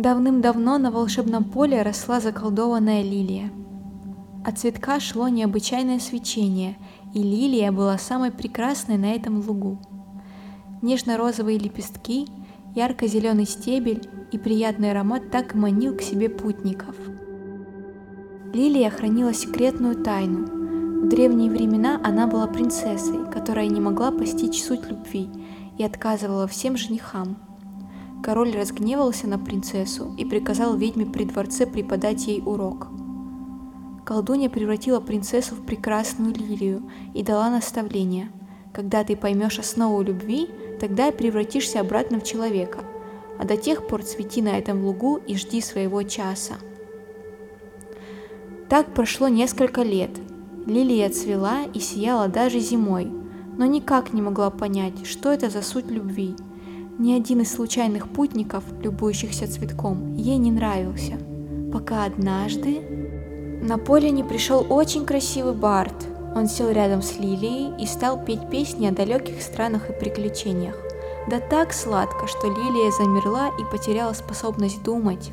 Давным-давно на волшебном поле росла заколдованная лилия. От цветка шло необычайное свечение, и лилия была самой прекрасной на этом лугу. Нежно-розовые лепестки, ярко-зеленый стебель и приятный аромат так манил к себе путников. Лилия хранила секретную тайну. В древние времена она была принцессой, которая не могла постичь суть любви и отказывала всем женихам – Король разгневался на принцессу и приказал ведьме при дворце преподать ей урок. Колдунья превратила принцессу в прекрасную лилию и дала наставление. Когда ты поймешь основу любви, тогда превратишься обратно в человека, а до тех пор цвети на этом лугу и жди своего часа. Так прошло несколько лет. Лилия цвела и сияла даже зимой, но никак не могла понять, что это за суть любви – ни один из случайных путников, любующихся цветком, ей не нравился, пока однажды на поле не пришел очень красивый Барт. Он сел рядом с Лилией и стал петь песни о далеких странах и приключениях. Да так сладко, что Лилия замерла и потеряла способность думать.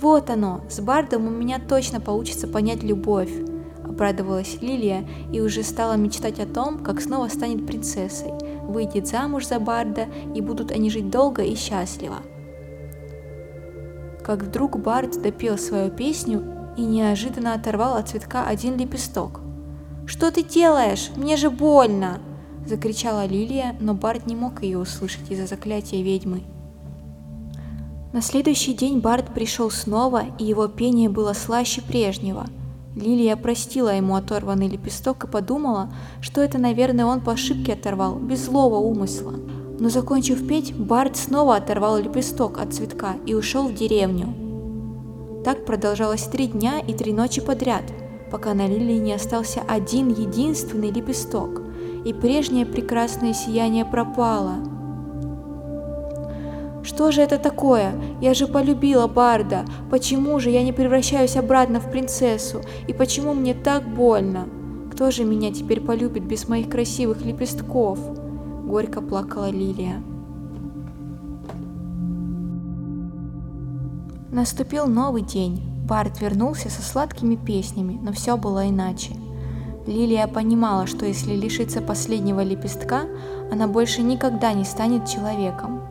«Вот оно, с Бардом у меня точно получится понять любовь», – обрадовалась Лилия и уже стала мечтать о том, как снова станет принцессой – выйдет замуж за Барда, и будут они жить долго и счастливо. Как вдруг Бард допел свою песню и неожиданно оторвал от цветка один лепесток. «Что ты делаешь? Мне же больно!» – закричала Лилия, но Бард не мог ее услышать из-за заклятия ведьмы. На следующий день Бард пришел снова, и его пение было слаще прежнего – Лилия простила ему оторванный лепесток и подумала, что это, наверное, он по ошибке оторвал, без злого умысла. Но закончив петь, Барт снова оторвал лепесток от цветка и ушел в деревню. Так продолжалось три дня и три ночи подряд, пока на Лилии не остался один единственный лепесток, и прежнее прекрасное сияние пропало – что же это такое? Я же полюбила Барда. Почему же я не превращаюсь обратно в принцессу? И почему мне так больно? Кто же меня теперь полюбит без моих красивых лепестков? Горько плакала Лилия. Наступил новый день. Бард вернулся со сладкими песнями, но все было иначе. Лилия понимала, что если лишиться последнего лепестка, она больше никогда не станет человеком.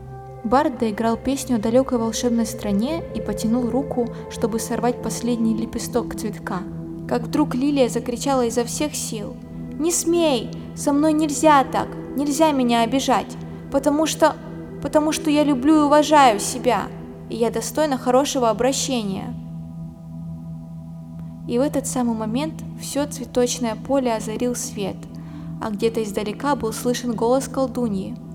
Барт доиграл песню о далекой волшебной стране и потянул руку, чтобы сорвать последний лепесток цветка. Как вдруг Лилия закричала изо всех сил. «Не смей! Со мной нельзя так! Нельзя меня обижать! Потому что... потому что я люблю и уважаю себя! И я достойна хорошего обращения!» И в этот самый момент все цветочное поле озарил свет, а где-то издалека был слышен голос колдуньи –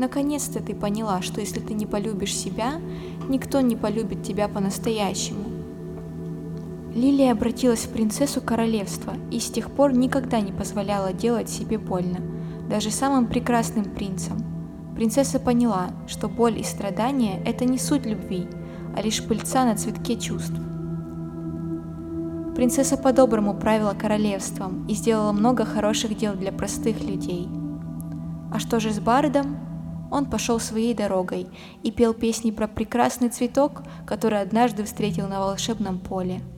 Наконец-то ты поняла, что если ты не полюбишь себя, никто не полюбит тебя по-настоящему. Лилия обратилась в принцессу королевства и с тех пор никогда не позволяла делать себе больно, даже самым прекрасным принцам. Принцесса поняла, что боль и страдания – это не суть любви, а лишь пыльца на цветке чувств. Принцесса по-доброму правила королевством и сделала много хороших дел для простых людей. А что же с Бардом? Он пошел своей дорогой и пел песни про прекрасный цветок, который однажды встретил на волшебном поле –